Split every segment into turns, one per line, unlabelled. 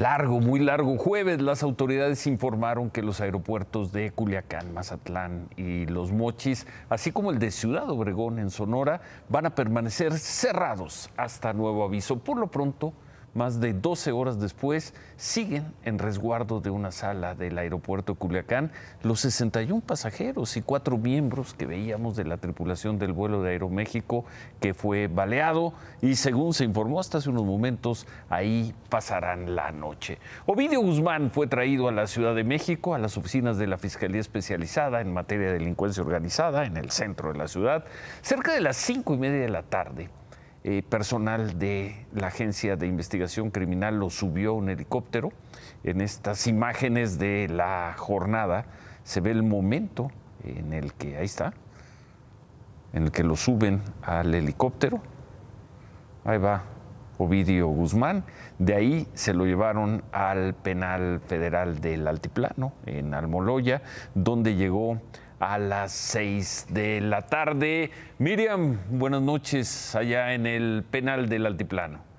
Largo, muy largo jueves, las autoridades informaron que los aeropuertos de Culiacán, Mazatlán y Los Mochis, así como el de Ciudad Obregón en Sonora, van a permanecer cerrados hasta nuevo aviso. Por lo pronto, más de 12 horas después, siguen en resguardo de una sala del aeropuerto Culiacán los 61 pasajeros y cuatro miembros que veíamos de la tripulación del vuelo de Aeroméxico que fue baleado y según se informó hasta hace unos momentos, ahí pasarán la noche. Ovidio Guzmán fue traído a la Ciudad de México, a las oficinas de la Fiscalía Especializada en materia de delincuencia organizada en el centro de la ciudad, cerca de las cinco y media de la tarde eh, personal de la Agencia de Investigación Criminal lo subió un helicóptero. En estas imágenes de la jornada se ve el momento en el que, ahí está, en el que lo suben al helicóptero. Ahí va Ovidio Guzmán. De ahí se lo llevaron al penal federal del Altiplano, en Almoloya, donde llegó a las seis de la tarde. Miriam, buenas noches allá en el penal del Altiplano.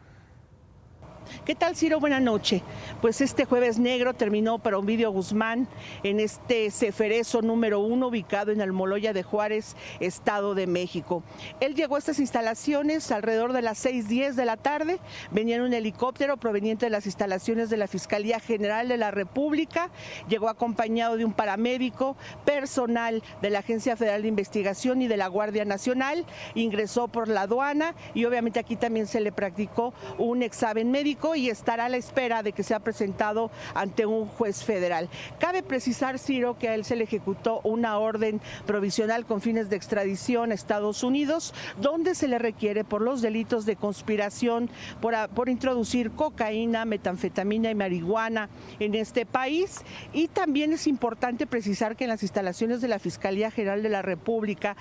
¿Qué tal, Ciro? Buenas noches. Pues este jueves negro terminó para Ovidio Guzmán en este ceferezo número uno ubicado en Almoloya de Juárez, Estado de México. Él llegó a estas instalaciones alrededor de las 6.10 de la tarde. Venía en un helicóptero proveniente de las instalaciones de la Fiscalía General de la República. Llegó acompañado de un paramédico, personal de la Agencia Federal de Investigación y de la Guardia Nacional. Ingresó por la aduana y obviamente aquí también se le practicó un examen médico y estará a la espera de que sea presentado ante un juez federal. Cabe precisar, Ciro, que a él se le ejecutó una orden provisional con fines de extradición a Estados Unidos, donde se le requiere por los delitos de conspiración por, por introducir cocaína, metanfetamina y marihuana en este país. Y también es importante precisar que en las instalaciones de la Fiscalía General de la República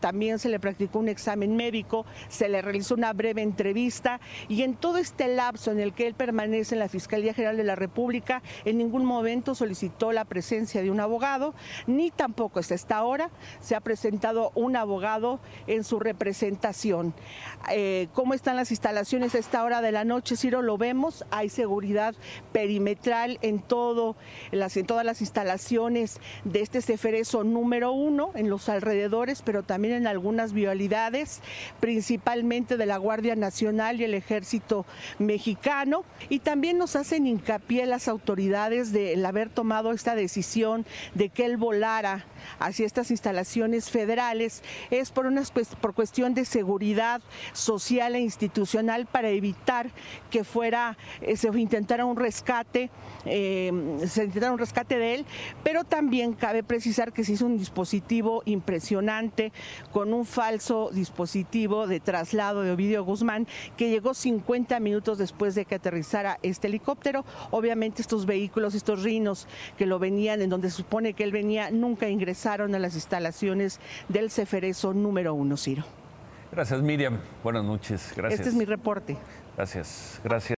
también se le practicó un examen médico, se le realizó una breve entrevista y en todo este lado en el que él permanece en la Fiscalía General de la República, en ningún momento solicitó la presencia de un abogado, ni tampoco hasta esta hora se ha presentado un abogado en su representación. Eh, ¿Cómo están las instalaciones a esta hora de la noche, Ciro? Lo vemos, hay seguridad perimetral en, todo, las, en todas las instalaciones de este ceferezo número uno, en los alrededores, pero también en algunas vialidades, principalmente de la Guardia Nacional y el Ejército Mexicano mexicano y también nos hacen hincapié las autoridades de haber tomado esta decisión de que él volara hacia estas instalaciones federales es por una por cuestión de seguridad social e institucional para evitar que fuera eh, se intentara un rescate eh, se intentara un rescate de él pero también cabe precisar que se hizo un dispositivo impresionante con un falso dispositivo de traslado de Ovidio Guzmán que llegó 50 minutos después de que aterrizara este helicóptero obviamente estos vehículos estos rinos que lo venían en donde se supone que él venía nunca ingresaron a las instalaciones del Ceferezo número uno, Ciro.
Gracias, Miriam. Buenas noches. Gracias.
Este es mi reporte.
Gracias. Gracias.